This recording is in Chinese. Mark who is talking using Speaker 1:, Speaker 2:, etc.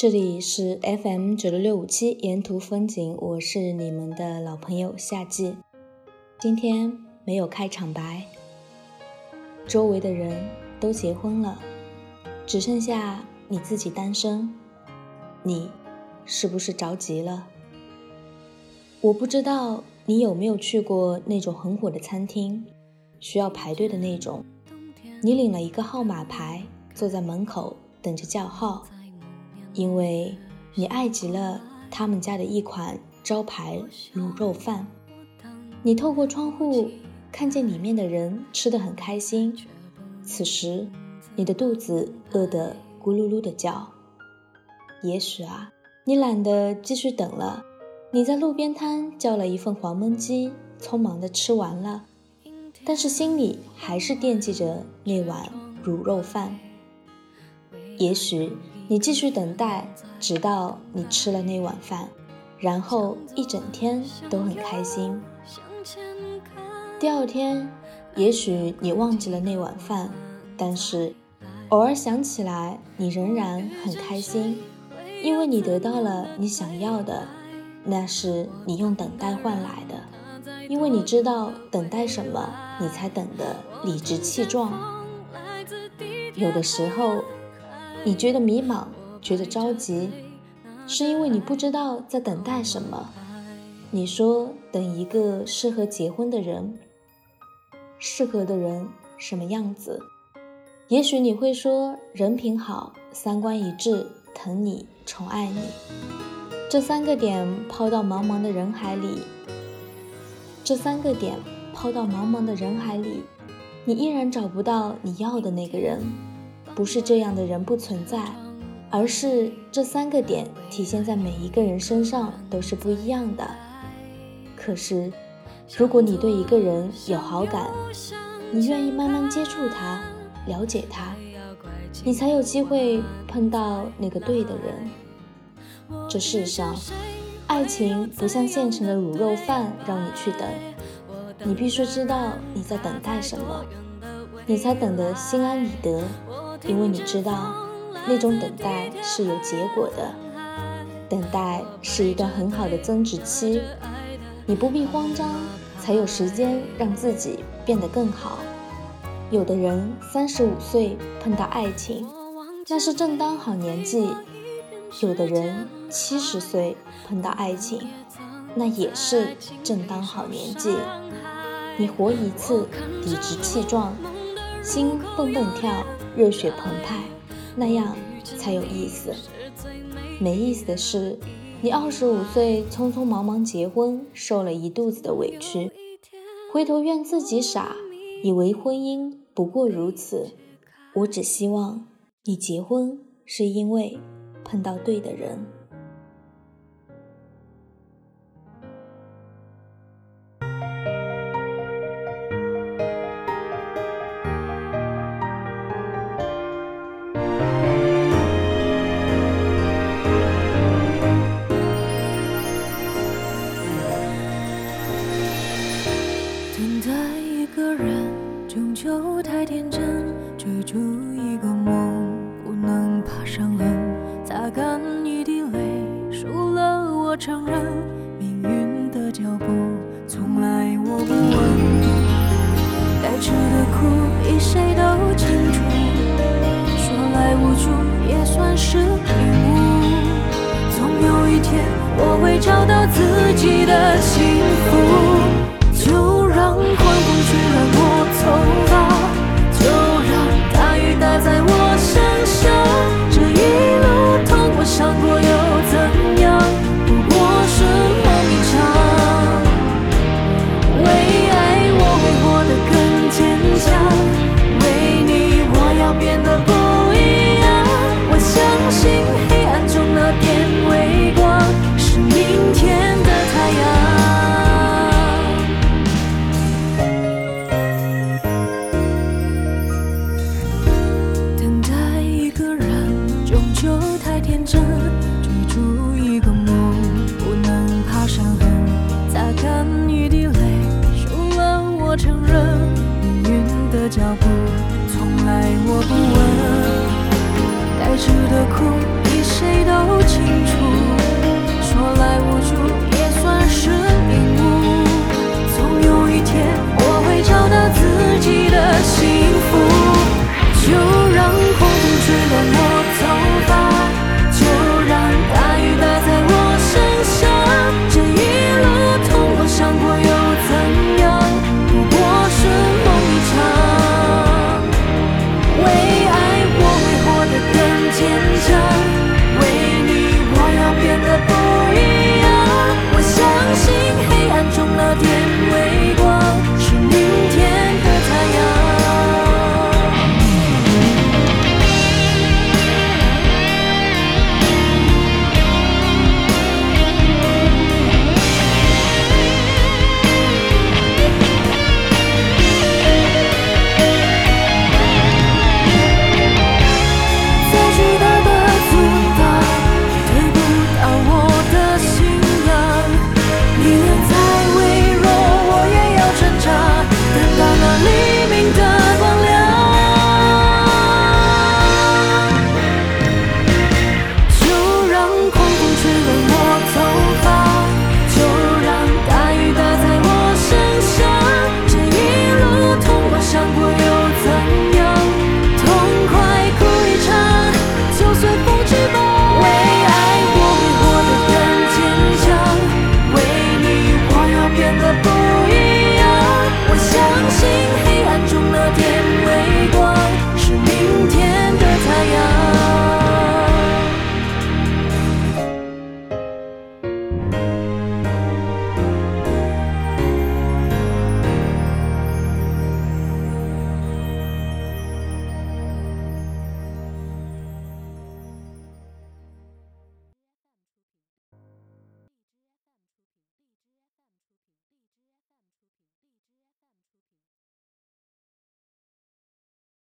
Speaker 1: 这里是 FM 九六六五七沿途风景，我是你们的老朋友夏季。今天没有开场白，周围的人都结婚了，只剩下你自己单身，你是不是着急了？我不知道你有没有去过那种很火的餐厅，需要排队的那种，你领了一个号码牌，坐在门口等着叫号。因为你爱极了他们家的一款招牌卤肉饭，你透过窗户看见里面的人吃得很开心，此时你的肚子饿得咕噜噜的叫。也许啊，你懒得继续等了，你在路边摊叫了一份黄焖鸡，匆忙的吃完了，但是心里还是惦记着那碗卤肉饭。也许。你继续等待，直到你吃了那碗饭，然后一整天都很开心。第二天，也许你忘记了那碗饭，但是偶尔想起来，你仍然很开心，因为你得到了你想要的，那是你用等待换来的，因为你知道等待什么，你才等得理直气壮。有的时候。你觉得迷茫，觉得着急，是因为你不知道在等待什么。你说等一个适合结婚的人，适合的人什么样子？也许你会说人品好，三观一致，疼你，宠爱你。这三个点抛到茫茫的人海里，这三个点抛到茫茫的人海里，你依然找不到你要的那个人。不是这样的人不存在，而是这三个点体现在每一个人身上都是不一样的。可是，如果你对一个人有好感，你愿意慢慢接触他，了解他，你才有机会碰到那个对的人。这世上，爱情不像现成的卤肉饭让你去等，你必须知道你在等待什么，你才等得心安理得。因为你知道，那种等待是有结果的，等待是一段很好的增值期，你不必慌张，才有时间让自己变得更好。有的人三十五岁碰到爱情，那是正当好年纪；有的人七十岁碰到爱情，那也是正当好年纪。你活一次，理直气壮，心蹦蹦跳。热血澎湃，那样才有意思。没意思的是，你二十五岁匆匆忙忙结婚，受了一肚子的委屈，回头怨自己傻，以为婚姻不过如此。我只希望你结婚是因为碰到对的人。
Speaker 2: 现在一个人终究太天真，追逐一个梦，不能怕伤痕，擦干一滴泪，输了我承认，命运的脚步从来我不问，该吃的苦比谁都清楚，说来无助也算是领悟，总有一天我会找到自己的幸福，就。让狂风吹乱我头发，步，从来我不问，该吃的苦。谁都清楚，说来无助也算是